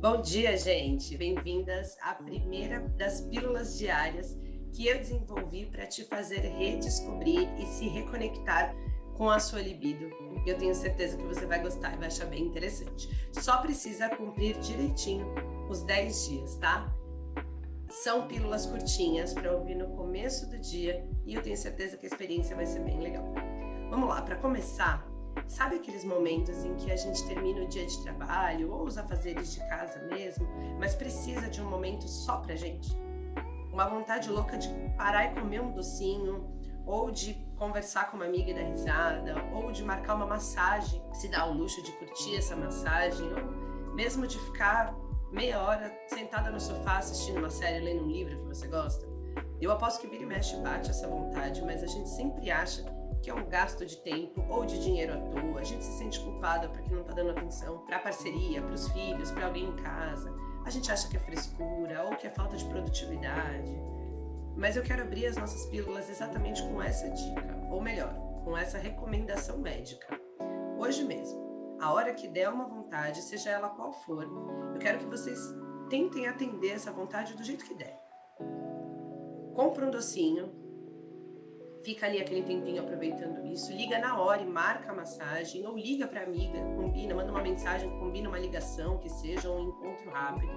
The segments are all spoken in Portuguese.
Bom dia, gente. Bem-vindas à primeira das pílulas diárias que eu desenvolvi para te fazer redescobrir e se reconectar com a sua libido. Eu tenho certeza que você vai gostar e vai achar bem interessante. Só precisa cumprir direitinho os 10 dias, tá? São pílulas curtinhas para ouvir no começo do dia e eu tenho certeza que a experiência vai ser bem legal. Vamos lá, para começar, Sabe aqueles momentos em que a gente termina o dia de trabalho ou os afazeres de casa mesmo, mas precisa de um momento só pra gente? Uma vontade louca de parar e comer um docinho, ou de conversar com uma amiga e dar risada, ou de marcar uma massagem, se dar o luxo de curtir essa massagem, ou mesmo de ficar meia hora sentada no sofá assistindo uma série, lendo um livro que você gosta. Eu aposto que vira e mexe bate essa vontade, mas a gente sempre acha que é um gasto de tempo ou de dinheiro à toa. A gente se sente culpada porque não está dando atenção para a parceria, para os filhos, para alguém em casa. A gente acha que é frescura ou que é falta de produtividade. Mas eu quero abrir as nossas pílulas exatamente com essa dica, ou melhor, com essa recomendação médica. Hoje mesmo, a hora que der uma vontade, seja ela qual for, eu quero que vocês tentem atender essa vontade do jeito que der. Compre um docinho, fica ali aquele tempinho aproveitando isso, liga na hora e marca a massagem, ou liga para amiga, combina, manda uma mensagem, combina uma ligação, que seja um encontro rápido.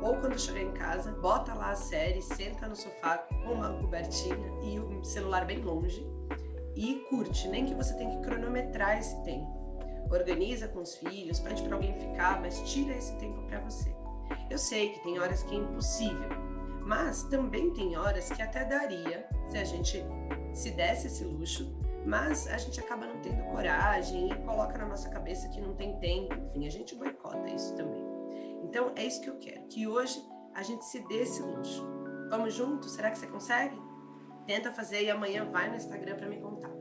Ou quando chegar em casa, bota lá a série, senta no sofá com uma cobertinha e o celular bem longe e curte, nem que você tenha que cronometrar esse tempo. Organiza com os filhos, pede para alguém ficar, mas tira esse tempo para você. Eu sei que tem horas que é impossível, mas também tem horas que até daria se a gente se desse esse luxo, mas a gente acaba não tendo coragem e coloca na nossa cabeça que não tem tempo, enfim, a gente boicota isso também. Então é isso que eu quero, que hoje a gente se dê esse luxo. Vamos juntos? Será que você consegue? Tenta fazer e amanhã vai no Instagram para me contar.